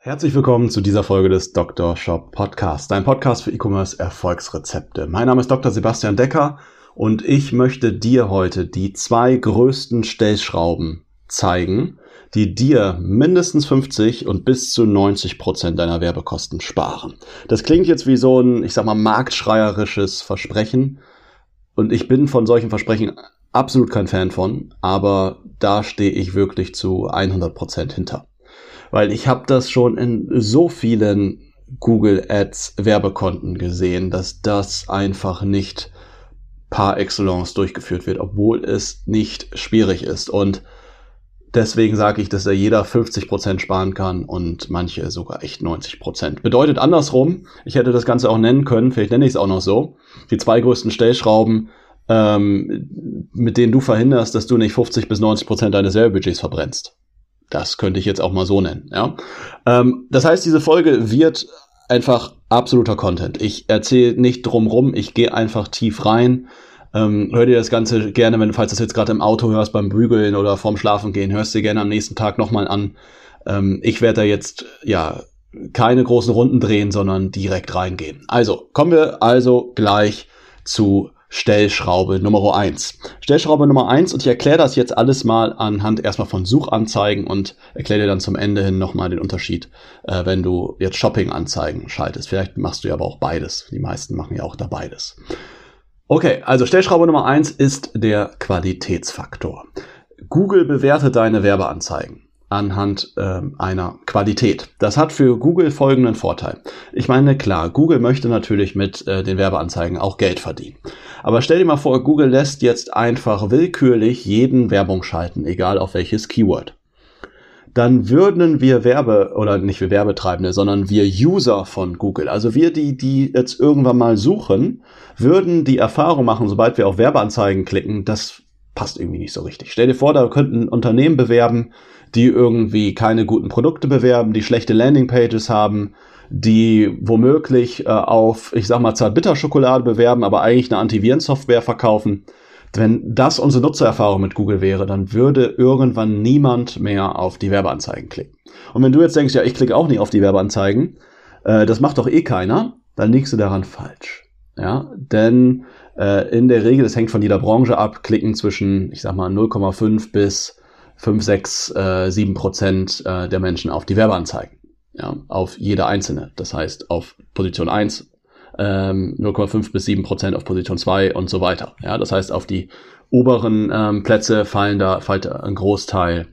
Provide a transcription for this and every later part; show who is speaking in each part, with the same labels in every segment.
Speaker 1: Herzlich willkommen zu dieser Folge des Dr. Shop Podcast, dein Podcast für E-Commerce Erfolgsrezepte. Mein Name ist Dr. Sebastian Decker und ich möchte dir heute die zwei größten Stellschrauben zeigen, die dir mindestens 50 und bis zu 90 Prozent deiner Werbekosten sparen. Das klingt jetzt wie so ein, ich sag mal, marktschreierisches Versprechen. Und ich bin von solchen Versprechen absolut kein Fan von, aber da stehe ich wirklich zu 100 Prozent hinter. Weil ich habe das schon in so vielen Google Ads Werbekonten gesehen, dass das einfach nicht par excellence durchgeführt wird, obwohl es nicht schwierig ist. Und Deswegen sage ich, dass da jeder 50% sparen kann und manche sogar echt 90%. Bedeutet andersrum, ich hätte das Ganze auch nennen können, vielleicht nenne ich es auch noch so, die zwei größten Stellschrauben, ähm, mit denen du verhinderst, dass du nicht 50 bis 90% deines Werbebudgets verbrennst. Das könnte ich jetzt auch mal so nennen. Ja? Ähm, das heißt, diese Folge wird einfach absoluter Content. Ich erzähle nicht drumrum, ich gehe einfach tief rein ähm, hör dir das Ganze gerne, wenn falls du das jetzt gerade im Auto hörst, beim Bügeln oder vorm Schlafen gehen, hörst dir gerne am nächsten Tag nochmal an. Ähm, ich werde da jetzt ja keine großen Runden drehen, sondern direkt reingehen. Also, kommen wir also gleich zu Stellschraube Nummer eins. Stellschraube Nummer eins und ich erkläre das jetzt alles mal anhand erstmal von Suchanzeigen und erkläre dir dann zum Ende hin nochmal den Unterschied, äh, wenn du jetzt Shopping-Anzeigen schaltest. Vielleicht machst du ja aber auch beides. Die meisten machen ja auch da beides. Okay, also Stellschraube Nummer eins ist der Qualitätsfaktor. Google bewertet deine Werbeanzeigen anhand äh, einer Qualität. Das hat für Google folgenden Vorteil. Ich meine, klar, Google möchte natürlich mit äh, den Werbeanzeigen auch Geld verdienen. Aber stell dir mal vor, Google lässt jetzt einfach willkürlich jeden Werbung schalten, egal auf welches Keyword dann würden wir Werbe, oder nicht wir Werbetreibende, sondern wir User von Google, also wir, die, die jetzt irgendwann mal suchen, würden die Erfahrung machen, sobald wir auf Werbeanzeigen klicken, das passt irgendwie nicht so richtig. Stell dir vor, da könnten Unternehmen bewerben, die irgendwie keine guten Produkte bewerben, die schlechte Landingpages haben, die womöglich äh, auf, ich sag mal, Zartbitterschokolade bewerben, aber eigentlich eine Antivirensoftware verkaufen. Wenn das unsere Nutzererfahrung mit Google wäre, dann würde irgendwann niemand mehr auf die Werbeanzeigen klicken. Und wenn du jetzt denkst, ja, ich klicke auch nicht auf die Werbeanzeigen, äh, das macht doch eh keiner, dann liegst du daran falsch. Ja, denn äh, in der Regel, es hängt von jeder Branche ab, klicken zwischen, ich sag mal, 0,5 bis 5, 6, äh, 7 Prozent äh, der Menschen auf die Werbeanzeigen. Ja, auf jede einzelne. Das heißt, auf Position 1 ähm, 0,5 bis 7 Prozent auf Position 2 und so weiter. Ja, das heißt, auf die oberen ähm, Plätze fallen da fällt ein Großteil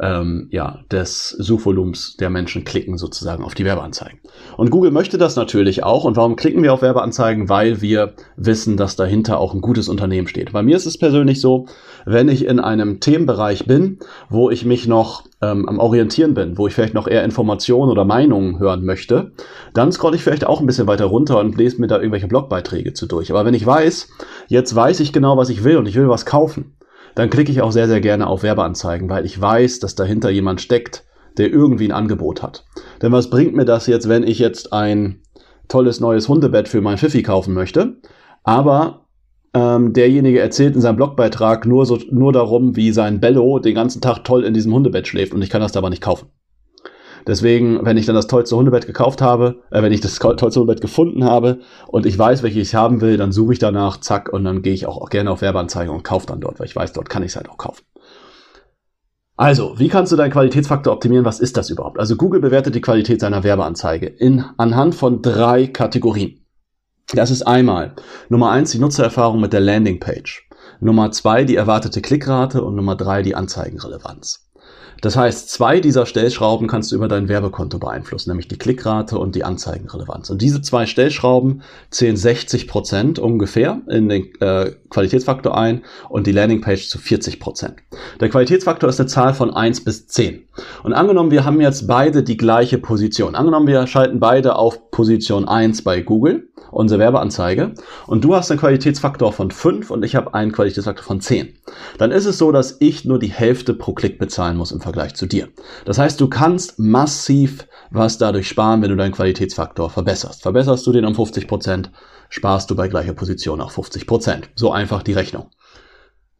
Speaker 1: ähm, ja, des Suchvolumens der Menschen klicken sozusagen auf die Werbeanzeigen. Und Google möchte das natürlich auch. Und warum klicken wir auf Werbeanzeigen? Weil wir wissen, dass dahinter auch ein gutes Unternehmen steht. Bei mir ist es persönlich so, wenn ich in einem Themenbereich bin, wo ich mich noch ähm, am Orientieren bin, wo ich vielleicht noch eher Informationen oder Meinungen hören möchte, dann scroll ich vielleicht auch ein bisschen weiter runter und lese mir da irgendwelche Blogbeiträge zu durch. Aber wenn ich weiß, jetzt weiß ich genau, was ich will und ich will was kaufen, dann klicke ich auch sehr, sehr gerne auf Werbeanzeigen, weil ich weiß, dass dahinter jemand steckt, der irgendwie ein Angebot hat. Denn was bringt mir das jetzt, wenn ich jetzt ein tolles neues Hundebett für mein Pfiffi kaufen möchte, aber ähm, derjenige erzählt in seinem Blogbeitrag nur, so, nur darum, wie sein Bello den ganzen Tag toll in diesem Hundebett schläft und ich kann das aber nicht kaufen. Deswegen, wenn ich dann das tollste Hundebett gekauft habe, äh, wenn ich das tollste Hundebett gefunden habe und ich weiß, welches ich haben will, dann suche ich danach, zack, und dann gehe ich auch, gerne auf Werbeanzeigen und kaufe dann dort, weil ich weiß, dort kann ich es halt auch kaufen. Also, wie kannst du deinen Qualitätsfaktor optimieren? Was ist das überhaupt? Also Google bewertet die Qualität seiner Werbeanzeige in, anhand von drei Kategorien. Das ist einmal Nummer eins die Nutzererfahrung mit der Landingpage. Nummer zwei die erwartete Klickrate und Nummer drei die Anzeigenrelevanz. Das heißt, zwei dieser Stellschrauben kannst du über dein Werbekonto beeinflussen, nämlich die Klickrate und die Anzeigenrelevanz. Und diese zwei Stellschrauben zählen 60 Prozent ungefähr in den äh, Qualitätsfaktor ein und die Landingpage zu 40 Prozent. Der Qualitätsfaktor ist eine Zahl von 1 bis 10. Und angenommen, wir haben jetzt beide die gleiche Position. Angenommen, wir schalten beide auf Position 1 bei Google unsere Werbeanzeige und du hast einen Qualitätsfaktor von 5 und ich habe einen Qualitätsfaktor von 10, dann ist es so, dass ich nur die Hälfte pro Klick bezahlen muss im Vergleich zu dir. Das heißt, du kannst massiv was dadurch sparen, wenn du deinen Qualitätsfaktor verbesserst. Verbesserst du den um 50%, Prozent, sparst du bei gleicher Position auch 50%. Prozent. So einfach die Rechnung.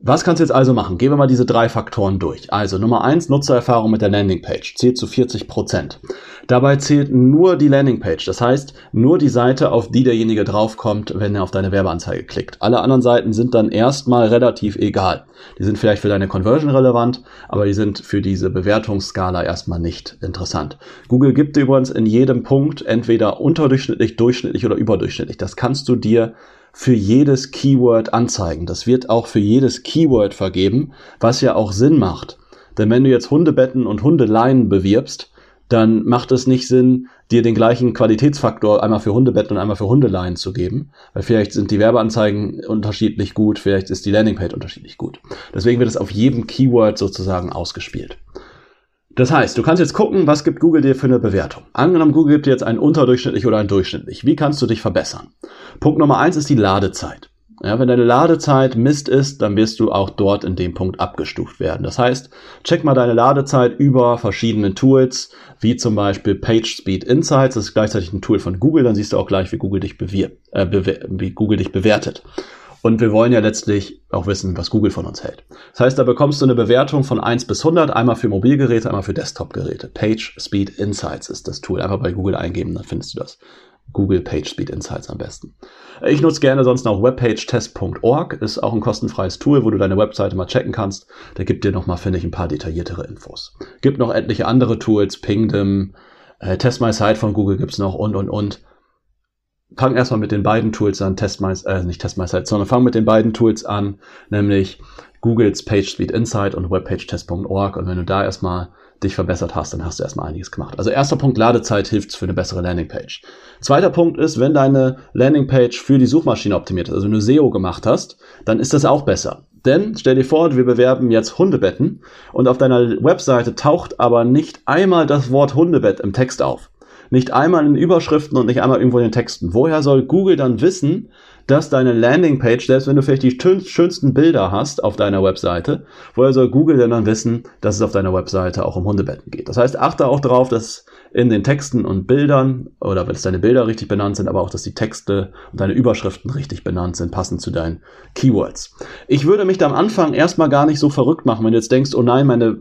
Speaker 1: Was kannst du jetzt also machen? Gehen wir mal diese drei Faktoren durch. Also Nummer eins Nutzererfahrung mit der Landingpage zählt zu 40 Prozent. Dabei zählt nur die Landingpage, das heißt nur die Seite, auf die derjenige draufkommt, wenn er auf deine Werbeanzeige klickt. Alle anderen Seiten sind dann erstmal relativ egal. Die sind vielleicht für deine Conversion relevant, aber die sind für diese Bewertungsskala erstmal nicht interessant. Google gibt dir übrigens in jedem Punkt entweder unterdurchschnittlich, durchschnittlich oder überdurchschnittlich. Das kannst du dir für jedes Keyword anzeigen. Das wird auch für jedes Keyword vergeben, was ja auch Sinn macht. Denn wenn du jetzt Hundebetten und Hundeleinen bewirbst, dann macht es nicht Sinn, dir den gleichen Qualitätsfaktor einmal für Hundebetten und einmal für Hundeleien zu geben, weil vielleicht sind die Werbeanzeigen unterschiedlich gut, vielleicht ist die Landingpage unterschiedlich gut. Deswegen wird es auf jedem Keyword sozusagen ausgespielt. Das heißt, du kannst jetzt gucken, was gibt Google dir für eine Bewertung. Angenommen, Google gibt dir jetzt ein unterdurchschnittlich oder ein durchschnittlich. Wie kannst du dich verbessern? Punkt Nummer eins ist die Ladezeit. Ja, wenn deine Ladezeit Mist ist, dann wirst du auch dort in dem Punkt abgestuft werden. Das heißt, check mal deine Ladezeit über verschiedene Tools, wie zum Beispiel PageSpeed Insights. Das ist gleichzeitig ein Tool von Google. Dann siehst du auch gleich, wie Google dich, bewir äh, wie Google dich bewertet. Und wir wollen ja letztlich auch wissen, was Google von uns hält. Das heißt, da bekommst du eine Bewertung von 1 bis 100, einmal für Mobilgeräte, einmal für Desktopgeräte. Page Speed Insights ist das Tool. Einfach bei Google eingeben, dann findest du das. Google PageSpeed Insights am besten. Ich nutze gerne sonst noch webpagetest.org, ist auch ein kostenfreies Tool, wo du deine Webseite mal checken kannst. Der gibt dir nochmal, finde ich, ein paar detailliertere Infos. Gibt noch etliche andere Tools, Pingdom, äh, Test My Site von Google gibt's noch und, und, und fang erstmal mit den beiden Tools an, Test My, äh, nicht Test My Site, sondern fang mit den beiden Tools an, nämlich Googles PageSpeed Insight und webpagetest.org und wenn du da erstmal dich verbessert hast, dann hast du erstmal einiges gemacht. Also erster Punkt, Ladezeit hilft für eine bessere Landingpage. Zweiter Punkt ist, wenn deine Landingpage für die Suchmaschine optimiert ist, also du SEO gemacht hast, dann ist das auch besser. Denn stell dir vor, wir bewerben jetzt Hundebetten und auf deiner Webseite taucht aber nicht einmal das Wort Hundebett im Text auf. Nicht einmal in den Überschriften und nicht einmal irgendwo in den Texten. Woher soll Google dann wissen, dass deine Landingpage, selbst wenn du vielleicht die schönsten Bilder hast auf deiner Webseite, woher soll Google denn dann wissen, dass es auf deiner Webseite auch um Hundebetten geht? Das heißt, achte auch darauf, dass in den Texten und Bildern oder wenn es deine Bilder richtig benannt sind, aber auch, dass die Texte und deine Überschriften richtig benannt sind, passend zu deinen Keywords. Ich würde mich da am Anfang erstmal gar nicht so verrückt machen, wenn du jetzt denkst, oh nein, meine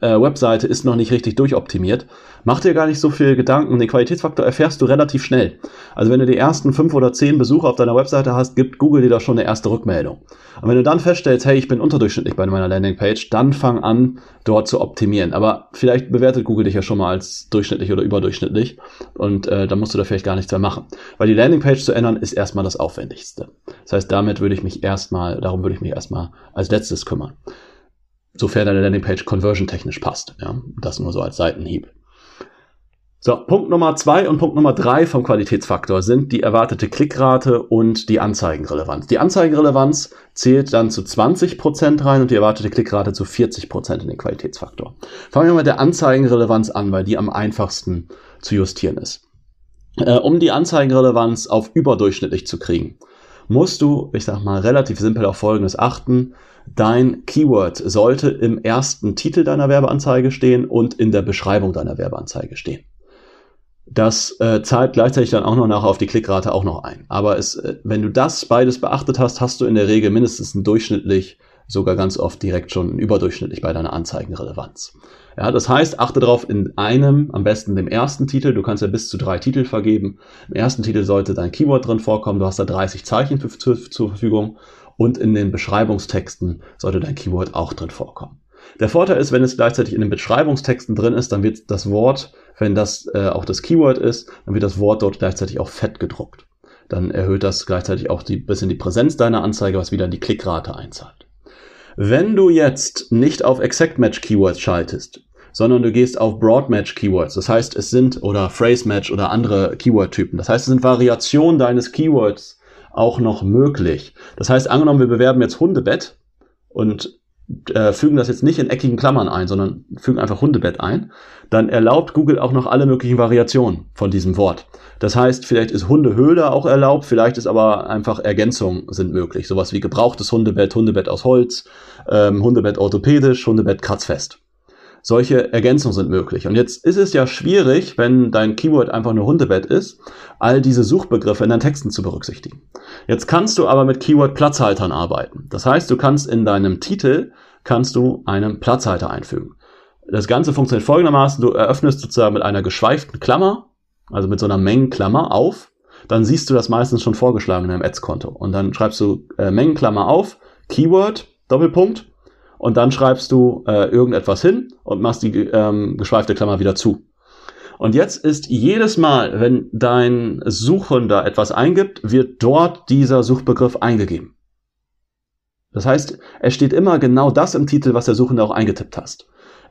Speaker 1: äh, Webseite ist noch nicht richtig durchoptimiert. Mach dir gar nicht so viel Gedanken. Den Qualitätsfaktor erfährst du relativ schnell. Also wenn du die ersten fünf oder zehn Besucher auf deiner Webseite hast, gibt Google dir da schon eine erste Rückmeldung. Und wenn du dann feststellst, hey, ich bin unterdurchschnittlich bei meiner Landingpage, dann fang an, dort zu optimieren. Aber vielleicht bewertet Google dich ja schon mal als durchschnittlich oder überdurchschnittlich und äh, dann musst du da vielleicht gar nichts mehr machen. Weil die Landingpage zu ändern ist erstmal das Aufwendigste. Das heißt, damit würde ich mich erstmal, darum würde ich mich erstmal als letztes kümmern. Sofern deine Landingpage conversion technisch passt. Ja, das nur so als Seitenhieb. So, Punkt Nummer zwei und Punkt Nummer drei vom Qualitätsfaktor sind die erwartete Klickrate und die Anzeigenrelevanz. Die Anzeigenrelevanz zählt dann zu 20 Prozent rein und die erwartete Klickrate zu 40 Prozent in den Qualitätsfaktor. Fangen wir mit der Anzeigenrelevanz an, weil die am einfachsten zu justieren ist. Äh, um die Anzeigenrelevanz auf überdurchschnittlich zu kriegen, musst du, ich sag mal, relativ simpel auf Folgendes achten. Dein Keyword sollte im ersten Titel deiner Werbeanzeige stehen und in der Beschreibung deiner Werbeanzeige stehen. Das äh, zahlt gleichzeitig dann auch noch nachher auf die Klickrate auch noch ein. Aber es, äh, wenn du das beides beachtet hast, hast du in der Regel mindestens ein durchschnittlich, sogar ganz oft direkt schon überdurchschnittlich bei deiner Anzeigenrelevanz. Ja, das heißt, achte darauf in einem, am besten dem ersten Titel, du kannst ja bis zu drei Titel vergeben. Im ersten Titel sollte dein Keyword drin vorkommen, du hast da 30 Zeichen für, zu, zur Verfügung und in den Beschreibungstexten sollte dein Keyword auch drin vorkommen. Der Vorteil ist, wenn es gleichzeitig in den Beschreibungstexten drin ist, dann wird das Wort, wenn das äh, auch das Keyword ist, dann wird das Wort dort gleichzeitig auch fett gedruckt. Dann erhöht das gleichzeitig auch die bisschen die Präsenz deiner Anzeige, was wieder die Klickrate einzahlt. Wenn du jetzt nicht auf Exact Match Keywords schaltest, sondern du gehst auf Broadmatch Keywords. Das heißt, es sind oder Phrase Match oder andere Keyword-Typen. Das heißt, es sind Variationen deines Keywords auch noch möglich. Das heißt, angenommen, wir bewerben jetzt Hundebett und äh, fügen das jetzt nicht in eckigen Klammern ein, sondern fügen einfach Hundebett ein, dann erlaubt Google auch noch alle möglichen Variationen von diesem Wort. Das heißt, vielleicht ist Hundehöhle auch erlaubt, vielleicht ist aber einfach Ergänzungen sind möglich. Sowas wie gebrauchtes Hundebett, Hundebett aus Holz, ähm, Hundebett orthopädisch, Hundebett kratzfest. Solche Ergänzungen sind möglich. Und jetzt ist es ja schwierig, wenn dein Keyword einfach nur Hundebett ist, all diese Suchbegriffe in deinen Texten zu berücksichtigen. Jetzt kannst du aber mit Keyword-Platzhaltern arbeiten. Das heißt, du kannst in deinem Titel kannst du einen Platzhalter einfügen. Das Ganze funktioniert folgendermaßen. Du eröffnest sozusagen mit einer geschweiften Klammer also mit so einer Mengenklammer auf, dann siehst du das meistens schon vorgeschlagen in deinem Ads-Konto. Und dann schreibst du äh, Mengenklammer auf, Keyword, Doppelpunkt, und dann schreibst du äh, irgendetwas hin und machst die ähm, geschweifte Klammer wieder zu. Und jetzt ist jedes Mal, wenn dein Suchender etwas eingibt, wird dort dieser Suchbegriff eingegeben. Das heißt, es steht immer genau das im Titel, was der Suchende auch eingetippt hast.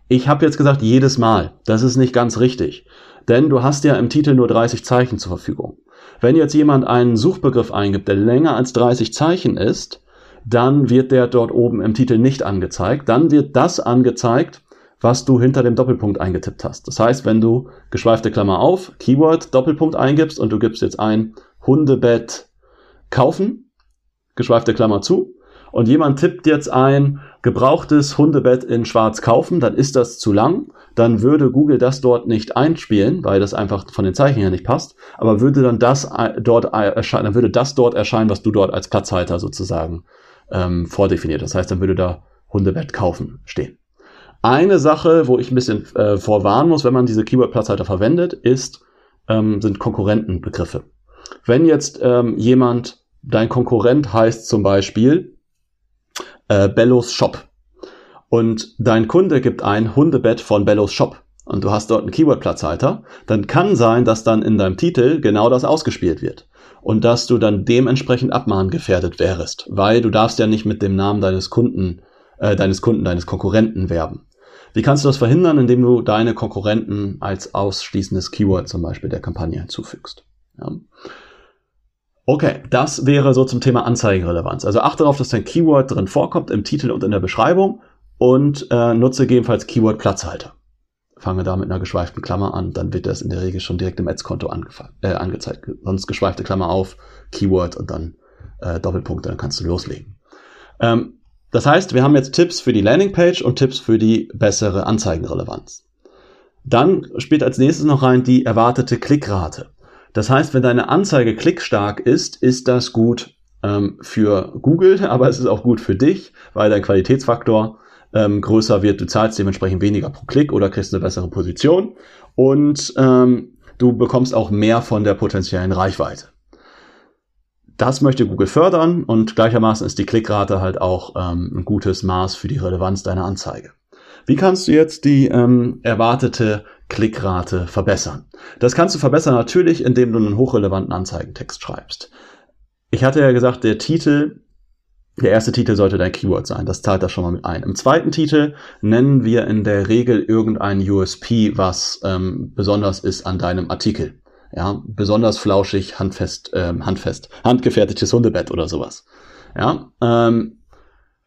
Speaker 1: Ich habe jetzt gesagt, jedes Mal. Das ist nicht ganz richtig. Denn du hast ja im Titel nur 30 Zeichen zur Verfügung. Wenn jetzt jemand einen Suchbegriff eingibt, der länger als 30 Zeichen ist, dann wird der dort oben im Titel nicht angezeigt. Dann wird das angezeigt, was du hinter dem Doppelpunkt eingetippt hast. Das heißt, wenn du geschweifte Klammer auf, Keyword, Doppelpunkt eingibst und du gibst jetzt ein Hundebett kaufen, geschweifte Klammer zu, und jemand tippt jetzt ein gebrauchtes Hundebett in schwarz kaufen, dann ist das zu lang, dann würde Google das dort nicht einspielen, weil das einfach von den Zeichen her nicht passt, aber würde dann das äh, dort erscheinen, dann würde das dort erscheinen, was du dort als Platzhalter sozusagen ähm, vordefiniert. Das heißt, dann würde da Hundebett kaufen stehen. Eine Sache, wo ich ein bisschen äh, vorwarnen muss, wenn man diese Keyword-Platzhalter verwendet, ist, ähm, sind Konkurrentenbegriffe. Wenn jetzt ähm, jemand, dein Konkurrent heißt zum Beispiel äh, Bellos Shop. Und dein Kunde gibt ein Hundebett von Bellos Shop und du hast dort einen Keyword-Platzhalter, dann kann sein, dass dann in deinem Titel genau das ausgespielt wird und dass du dann dementsprechend abmahngefährdet wärst, weil du darfst ja nicht mit dem Namen deines Kunden, äh, deines Kunden, deines Konkurrenten werben. Wie kannst du das verhindern, indem du deine Konkurrenten als ausschließendes Keyword zum Beispiel der Kampagne hinzufügst? Ja. Okay, das wäre so zum Thema Anzeigenrelevanz. Also achte darauf, dass dein Keyword drin vorkommt im Titel und in der Beschreibung und äh, nutze gegebenenfalls Keyword Platzhalter. Fange da mit einer geschweiften Klammer an, dann wird das in der Regel schon direkt im Ads-Konto äh, angezeigt. Sonst geschweifte Klammer auf, Keyword und dann äh, Doppelpunkte, dann kannst du loslegen. Ähm, das heißt, wir haben jetzt Tipps für die Landingpage und Tipps für die bessere Anzeigenrelevanz. Dann spielt als nächstes noch rein die erwartete Klickrate. Das heißt, wenn deine Anzeige klickstark ist, ist das gut ähm, für Google, aber es ist auch gut für dich, weil dein Qualitätsfaktor ähm, größer wird. Du zahlst dementsprechend weniger pro Klick oder kriegst eine bessere Position und ähm, du bekommst auch mehr von der potenziellen Reichweite. Das möchte Google fördern und gleichermaßen ist die Klickrate halt auch ähm, ein gutes Maß für die Relevanz deiner Anzeige. Wie kannst du jetzt die ähm, erwartete Klickrate verbessern. Das kannst du verbessern natürlich, indem du einen hochrelevanten Anzeigentext schreibst. Ich hatte ja gesagt, der Titel, der erste Titel sollte dein Keyword sein. Das zahlt da schon mal mit ein. Im zweiten Titel nennen wir in der Regel irgendein USP, was ähm, besonders ist an deinem Artikel. Ja, besonders flauschig, handfest, ähm, handfest, handgefertigtes Hundebett oder sowas. Ja, ähm,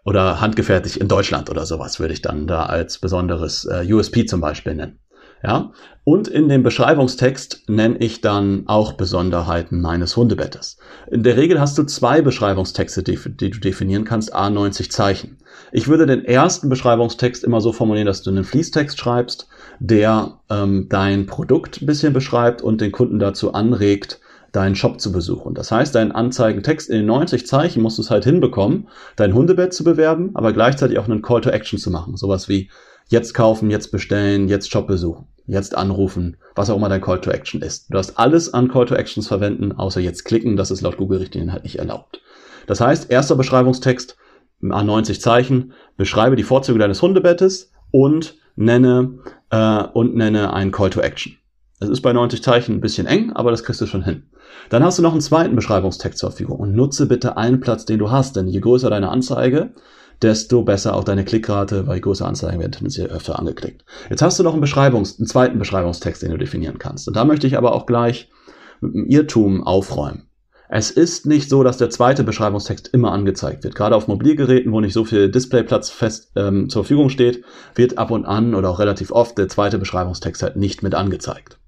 Speaker 1: oder handgefertigt in Deutschland oder sowas würde ich dann da als besonderes äh, USP zum Beispiel nennen. Ja? Und in dem Beschreibungstext nenne ich dann auch Besonderheiten meines Hundebettes. In der Regel hast du zwei Beschreibungstexte, die, die, du definieren kannst, a 90 Zeichen. Ich würde den ersten Beschreibungstext immer so formulieren, dass du einen Fließtext schreibst, der ähm, dein Produkt ein bisschen beschreibt und den Kunden dazu anregt, deinen Shop zu besuchen. Das heißt, deinen Anzeigentext in den 90 Zeichen musst du es halt hinbekommen, dein Hundebett zu bewerben, aber gleichzeitig auch einen Call to Action zu machen. Sowas wie jetzt kaufen, jetzt bestellen, jetzt Shop besuchen, jetzt anrufen, was auch immer dein Call to Action ist. Du darfst alles an Call to Actions verwenden, außer jetzt klicken, das ist laut Google-Richtlinien halt nicht erlaubt. Das heißt, erster Beschreibungstext, A90 Zeichen, beschreibe die Vorzüge deines Hundebettes und nenne, äh, und nenne einen Call to Action. Es ist bei 90 Zeichen ein bisschen eng, aber das kriegst du schon hin. Dann hast du noch einen zweiten Beschreibungstext zur Verfügung und nutze bitte einen Platz, den du hast, denn je größer deine Anzeige, desto besser auch deine Klickrate, weil größere Anzeigen werden tendenziell öfter angeklickt. Jetzt hast du noch einen, Beschreibungs-, einen zweiten Beschreibungstext, den du definieren kannst. Und da möchte ich aber auch gleich mit einem Irrtum aufräumen. Es ist nicht so, dass der zweite Beschreibungstext immer angezeigt wird. Gerade auf Mobilgeräten, wo nicht so viel Displayplatz fest ähm, zur Verfügung steht, wird ab und an oder auch relativ oft der zweite Beschreibungstext halt nicht mit angezeigt.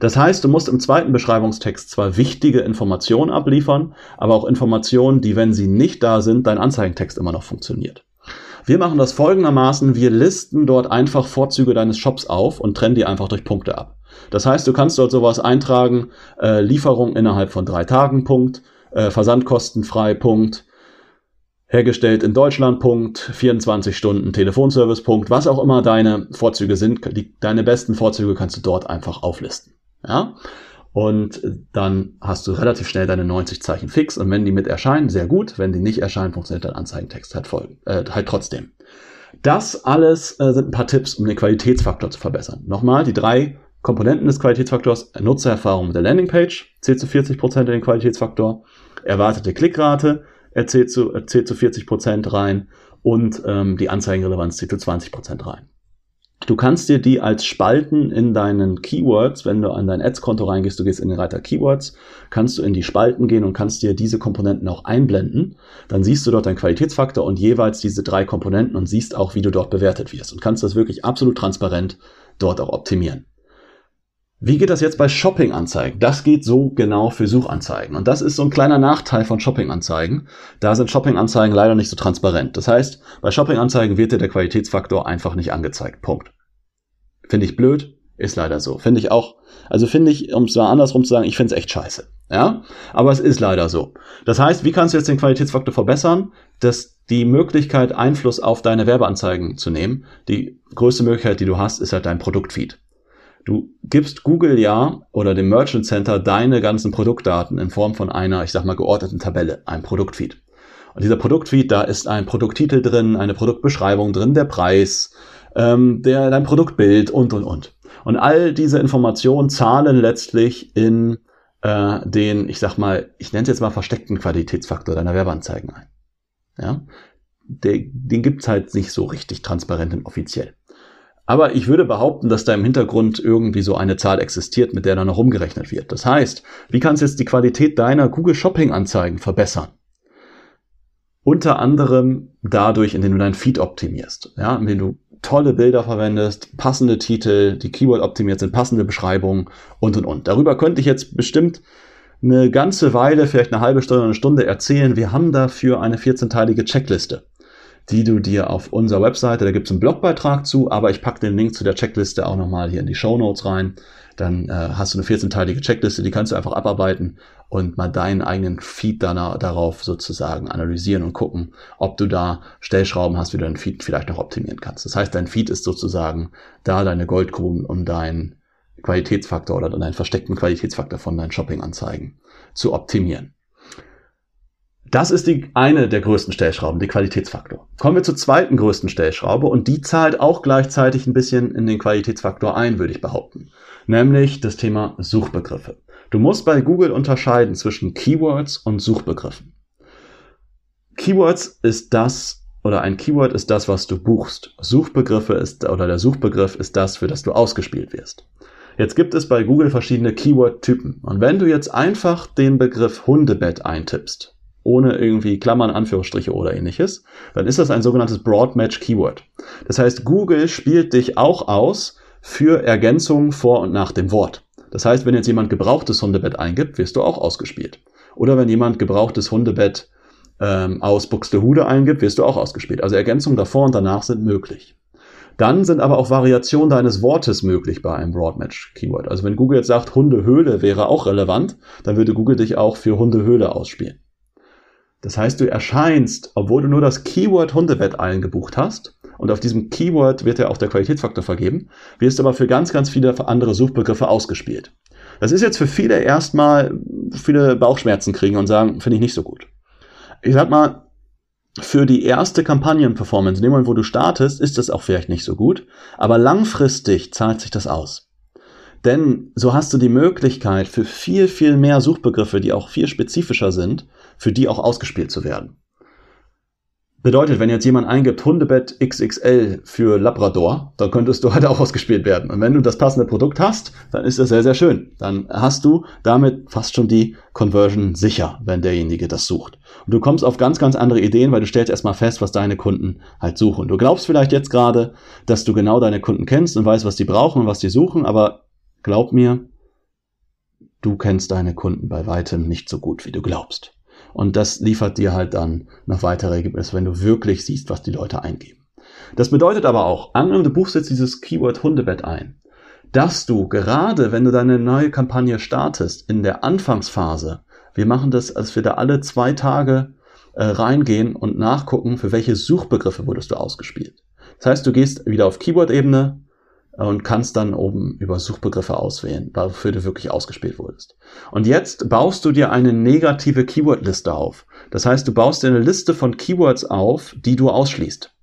Speaker 1: Das heißt, du musst im zweiten Beschreibungstext zwar wichtige Informationen abliefern, aber auch Informationen, die, wenn sie nicht da sind, dein Anzeigentext immer noch funktioniert. Wir machen das folgendermaßen, wir listen dort einfach Vorzüge deines Shops auf und trennen die einfach durch Punkte ab. Das heißt, du kannst dort sowas eintragen, äh, Lieferung innerhalb von drei Tagen, Punkt, äh, Versandkostenfrei, Punkt, hergestellt in Deutschland, Punkt, 24 Stunden Telefonservice, Punkt, was auch immer deine Vorzüge sind, die, deine besten Vorzüge kannst du dort einfach auflisten. Ja? Und dann hast du relativ schnell deine 90 Zeichen fix und wenn die mit erscheinen, sehr gut. Wenn die nicht erscheinen, funktioniert dein Anzeigentext halt, voll, äh, halt trotzdem. Das alles äh, sind ein paar Tipps, um den Qualitätsfaktor zu verbessern. Nochmal, die drei Komponenten des Qualitätsfaktors, Nutzererfahrung mit der Landingpage, zählt zu 40% in den Qualitätsfaktor, erwartete Klickrate, erzählt zu, erzählt zu 40% rein und ähm, die Anzeigenrelevanz zählt zu 20% rein. Du kannst dir die als Spalten in deinen Keywords, wenn du an dein Ads-Konto reingehst, du gehst in den Reiter Keywords, kannst du in die Spalten gehen und kannst dir diese Komponenten auch einblenden. Dann siehst du dort deinen Qualitätsfaktor und jeweils diese drei Komponenten und siehst auch, wie du dort bewertet wirst und kannst das wirklich absolut transparent dort auch optimieren. Wie geht das jetzt bei Shopping-Anzeigen? Das geht so genau für Suchanzeigen. Und das ist so ein kleiner Nachteil von Shopping-Anzeigen. Da sind Shopping-Anzeigen leider nicht so transparent. Das heißt, bei Shopping-Anzeigen wird dir der Qualitätsfaktor einfach nicht angezeigt. Punkt. Finde ich blöd, ist leider so. Finde ich auch, also finde ich, um es mal andersrum zu sagen, ich finde es echt scheiße. Ja, aber es ist leider so. Das heißt, wie kannst du jetzt den Qualitätsfaktor verbessern? Dass die Möglichkeit, Einfluss auf deine Werbeanzeigen zu nehmen, die größte Möglichkeit, die du hast, ist halt dein Produktfeed. Du gibst Google ja oder dem Merchant Center deine ganzen Produktdaten in Form von einer, ich sag mal, geordneten Tabelle, einem Produktfeed. Und dieser Produktfeed, da ist ein Produkttitel drin, eine Produktbeschreibung drin, der Preis, ähm, der, dein Produktbild und, und, und. Und all diese Informationen zahlen letztlich in äh, den, ich sag mal, ich nenne es jetzt mal versteckten Qualitätsfaktor deiner Werbeanzeigen ein. Ja? Der, den gibt's halt nicht so richtig transparent und offiziell. Aber ich würde behaupten, dass da im Hintergrund irgendwie so eine Zahl existiert, mit der dann noch umgerechnet wird. Das heißt, wie kannst du jetzt die Qualität deiner Google Shopping Anzeigen verbessern? Unter anderem dadurch, indem du deinen Feed optimierst, ja, indem du tolle Bilder verwendest, passende Titel, die Keyword optimiert sind, passende Beschreibungen und und und. Darüber könnte ich jetzt bestimmt eine ganze Weile, vielleicht eine halbe Stunde, eine Stunde erzählen. Wir haben dafür eine 14-teilige Checkliste die du dir auf unserer Webseite, da gibt es einen Blogbeitrag zu, aber ich packe den Link zu der Checkliste auch nochmal hier in die Show Notes rein. Dann äh, hast du eine 14-teilige Checkliste, die kannst du einfach abarbeiten und mal deinen eigenen Feed danach, darauf sozusagen analysieren und gucken, ob du da Stellschrauben hast, wie du deinen Feed vielleicht noch optimieren kannst. Das heißt, dein Feed ist sozusagen da deine Goldgruben, um deinen Qualitätsfaktor oder deinen versteckten Qualitätsfaktor von deinen Shopping-Anzeigen zu optimieren. Das ist die eine der größten Stellschrauben, die Qualitätsfaktor. Kommen wir zur zweiten größten Stellschraube und die zahlt auch gleichzeitig ein bisschen in den Qualitätsfaktor ein, würde ich behaupten. Nämlich das Thema Suchbegriffe. Du musst bei Google unterscheiden zwischen Keywords und Suchbegriffen. Keywords ist das oder ein Keyword ist das, was du buchst. Suchbegriffe ist oder der Suchbegriff ist das, für das du ausgespielt wirst. Jetzt gibt es bei Google verschiedene Keyword-Typen. Und wenn du jetzt einfach den Begriff Hundebett eintippst, ohne irgendwie Klammern, Anführungsstriche oder ähnliches, dann ist das ein sogenanntes Broad Match Keyword. Das heißt, Google spielt dich auch aus für Ergänzungen vor und nach dem Wort. Das heißt, wenn jetzt jemand gebrauchtes Hundebett eingibt, wirst du auch ausgespielt. Oder wenn jemand gebrauchtes Hundebett ähm, aus Buxtehude eingibt, wirst du auch ausgespielt. Also Ergänzungen davor und danach sind möglich. Dann sind aber auch Variationen deines Wortes möglich bei einem Broadmatch Keyword. Also wenn Google jetzt sagt, Hundehöhle wäre auch relevant, dann würde Google dich auch für Hundehöhle ausspielen. Das heißt, du erscheinst, obwohl du nur das Keyword Hundebett eingebucht hast, und auf diesem Keyword wird ja auch der Qualitätsfaktor vergeben, wirst aber für ganz, ganz viele andere Suchbegriffe ausgespielt. Das ist jetzt für viele erstmal viele Bauchschmerzen kriegen und sagen, finde ich nicht so gut. Ich sag mal, für die erste Kampagnenperformance, in dem Moment, wo du startest, ist das auch vielleicht nicht so gut, aber langfristig zahlt sich das aus. Denn so hast du die Möglichkeit für viel, viel mehr Suchbegriffe, die auch viel spezifischer sind, für die auch ausgespielt zu werden. Bedeutet, wenn jetzt jemand eingibt Hundebett XXL für Labrador, dann könntest du halt auch ausgespielt werden. Und wenn du das passende Produkt hast, dann ist das sehr, sehr schön. Dann hast du damit fast schon die Conversion sicher, wenn derjenige das sucht. Und du kommst auf ganz, ganz andere Ideen, weil du stellst erstmal fest, was deine Kunden halt suchen. Du glaubst vielleicht jetzt gerade, dass du genau deine Kunden kennst und weißt, was die brauchen und was die suchen, aber glaub mir, du kennst deine Kunden bei weitem nicht so gut, wie du glaubst. Und das liefert dir halt dann noch weitere Ergebnisse, wenn du wirklich siehst, was die Leute eingeben. Das bedeutet aber auch, angenommen, du buchst jetzt dieses Keyword Hundebett ein, dass du gerade, wenn du deine neue Kampagne startest, in der Anfangsphase, wir machen das, als wir da alle zwei Tage äh, reingehen und nachgucken, für welche Suchbegriffe wurdest du ausgespielt. Das heißt, du gehst wieder auf Keyword-Ebene, und kannst dann oben über Suchbegriffe auswählen, wofür du wirklich ausgespielt wurdest. Und jetzt baust du dir eine negative Keyword-Liste auf. Das heißt, du baust dir eine Liste von Keywords auf, die du ausschließt.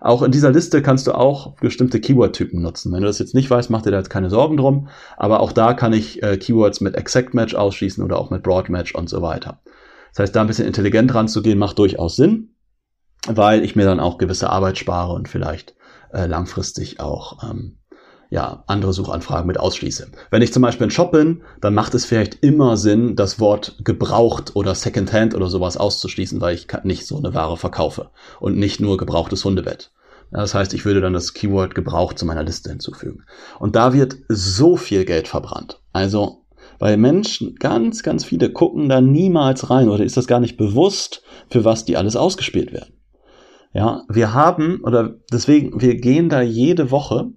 Speaker 1: Auch in dieser Liste kannst du auch bestimmte Keyword-Typen nutzen. Wenn du das jetzt nicht weißt, mach dir da jetzt keine Sorgen drum. Aber auch da kann ich äh, Keywords mit Exact Match ausschließen oder auch mit Broad Match und so weiter. Das heißt, da ein bisschen intelligent ranzugehen, macht durchaus Sinn, weil ich mir dann auch gewisse Arbeit spare und vielleicht äh, langfristig auch ähm, ja, andere Suchanfragen mit ausschließe. Wenn ich zum Beispiel ein Shop bin, dann macht es vielleicht immer Sinn, das Wort gebraucht oder Secondhand oder sowas auszuschließen, weil ich nicht so eine Ware verkaufe und nicht nur gebrauchtes Hundebett. Das heißt, ich würde dann das Keyword gebraucht zu meiner Liste hinzufügen. Und da wird so viel Geld verbrannt. Also, weil Menschen, ganz, ganz viele gucken da niemals rein oder ist das gar nicht bewusst, für was die alles ausgespielt werden. Ja, wir haben, oder deswegen, wir gehen da jede Woche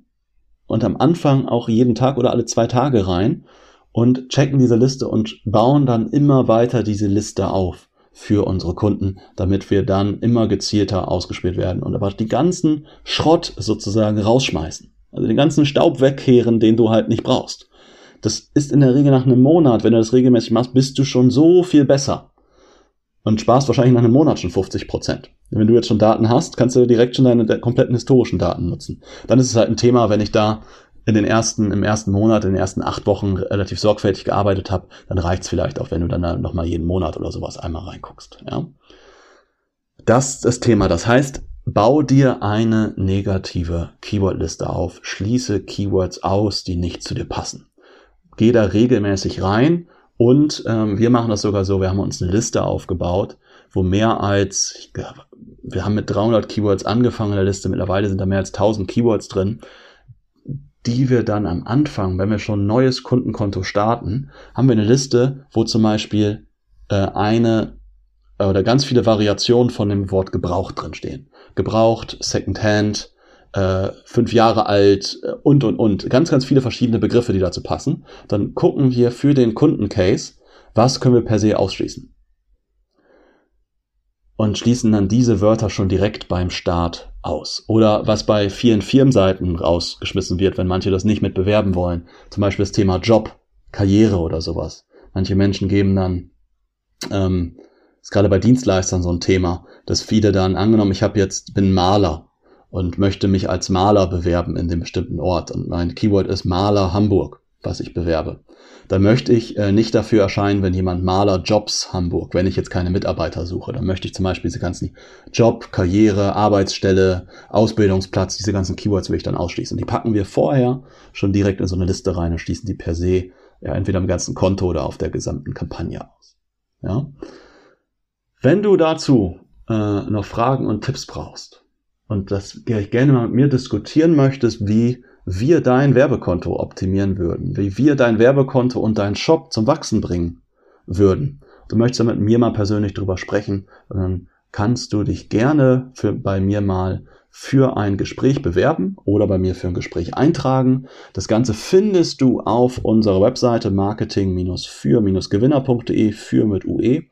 Speaker 1: und am Anfang auch jeden Tag oder alle zwei Tage rein und checken diese Liste und bauen dann immer weiter diese Liste auf für unsere Kunden, damit wir dann immer gezielter ausgespielt werden und aber die ganzen Schrott sozusagen rausschmeißen. Also den ganzen Staub wegkehren, den du halt nicht brauchst. Das ist in der Regel nach einem Monat, wenn du das regelmäßig machst, bist du schon so viel besser und sparst wahrscheinlich nach einem Monat schon 50 Prozent. Wenn du jetzt schon Daten hast, kannst du direkt schon deine kompletten historischen Daten nutzen. Dann ist es halt ein Thema, wenn ich da in den ersten, im ersten Monat, in den ersten acht Wochen relativ sorgfältig gearbeitet habe, dann reicht's vielleicht auch, wenn du dann nochmal jeden Monat oder sowas einmal reinguckst. Ja? Das ist das Thema. Das heißt, bau dir eine negative Keywordliste auf, schließe Keywords aus, die nicht zu dir passen. Geh da regelmäßig rein und ähm, wir machen das sogar so, wir haben uns eine Liste aufgebaut, wo mehr als, wir haben mit 300 Keywords angefangen in der Liste, mittlerweile sind da mehr als 1000 Keywords drin, die wir dann am Anfang, wenn wir schon ein neues Kundenkonto starten, haben wir eine Liste, wo zum Beispiel äh, eine äh, oder ganz viele Variationen von dem Wort gebraucht drin stehen. Gebraucht, Secondhand, äh, fünf Jahre alt äh, und und und. Ganz, ganz viele verschiedene Begriffe, die dazu passen. Dann gucken wir für den Kundencase, was können wir per se ausschließen. Und schließen dann diese Wörter schon direkt beim Start aus. Oder was bei vielen Firmenseiten rausgeschmissen wird, wenn manche das nicht mit bewerben wollen. Zum Beispiel das Thema Job, Karriere oder sowas. Manche Menschen geben dann, ähm, ist gerade bei Dienstleistern so ein Thema, dass viele dann, angenommen, ich habe jetzt, bin Maler und möchte mich als Maler bewerben in dem bestimmten Ort und mein Keyword ist Maler Hamburg, was ich bewerbe. Dann möchte ich äh, nicht dafür erscheinen, wenn jemand Maler Jobs Hamburg, wenn ich jetzt keine Mitarbeiter suche. Dann möchte ich zum Beispiel diese ganzen Job, Karriere, Arbeitsstelle, Ausbildungsplatz, diese ganzen Keywords will ich dann ausschließen. Und die packen wir vorher schon direkt in so eine Liste rein und schließen die per se ja, entweder im ganzen Konto oder auf der gesamten Kampagne aus. Ja? Wenn du dazu äh, noch Fragen und Tipps brauchst, und das gerne mal mit mir diskutieren möchtest, wie wir dein Werbekonto optimieren würden, wie wir dein Werbekonto und deinen Shop zum Wachsen bringen würden. Du möchtest da mit mir mal persönlich drüber sprechen, dann kannst du dich gerne für, bei mir mal für ein Gespräch bewerben oder bei mir für ein Gespräch eintragen. Das Ganze findest du auf unserer Webseite marketing-für-gewinner.de für mit UE.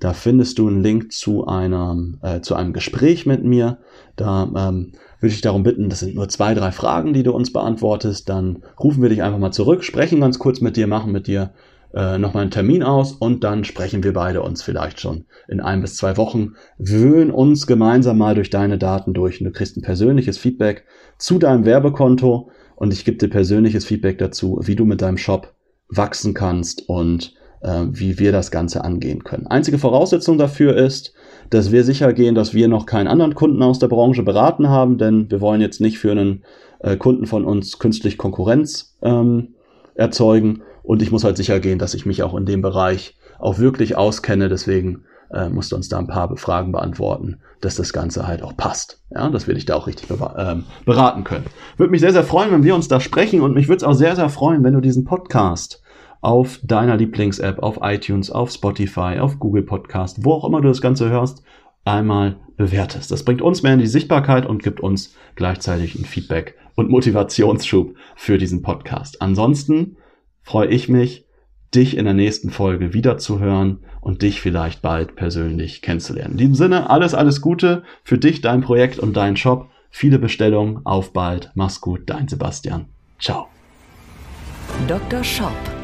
Speaker 1: Da findest du einen Link zu einem, äh, zu einem Gespräch mit mir. Da ähm, würde ich darum bitten, das sind nur zwei, drei Fragen, die du uns beantwortest. Dann rufen wir dich einfach mal zurück, sprechen ganz kurz mit dir, machen mit dir äh, nochmal einen Termin aus und dann sprechen wir beide uns vielleicht schon in ein bis zwei Wochen, wühlen uns gemeinsam mal durch deine Daten durch und du kriegst ein persönliches Feedback zu deinem Werbekonto und ich gebe dir persönliches Feedback dazu, wie du mit deinem Shop wachsen kannst und äh, wie wir das Ganze angehen können. Einzige Voraussetzung dafür ist, dass wir sicher gehen, dass wir noch keinen anderen Kunden aus der Branche beraten haben, denn wir wollen jetzt nicht für einen äh, Kunden von uns künstlich Konkurrenz ähm, erzeugen. Und ich muss halt sicher gehen, dass ich mich auch in dem Bereich auch wirklich auskenne. Deswegen äh, musst du uns da ein paar Fragen beantworten, dass das Ganze halt auch passt. Ja, dass wir dich da auch richtig ähm, beraten können. Würde mich sehr, sehr freuen, wenn wir uns da sprechen und mich würde es auch sehr, sehr freuen, wenn du diesen Podcast auf deiner Lieblings-App, auf iTunes, auf Spotify, auf Google Podcast, wo auch immer du das Ganze hörst, einmal bewertest. Das bringt uns mehr in die Sichtbarkeit und gibt uns gleichzeitig ein Feedback und Motivationsschub für diesen Podcast. Ansonsten freue ich mich, dich in der nächsten Folge wiederzuhören und dich vielleicht bald persönlich kennenzulernen. In diesem Sinne, alles, alles Gute für dich, dein Projekt und deinen Shop. Viele Bestellungen, auf bald, mach's gut, dein Sebastian. Ciao.
Speaker 2: Dr. Shop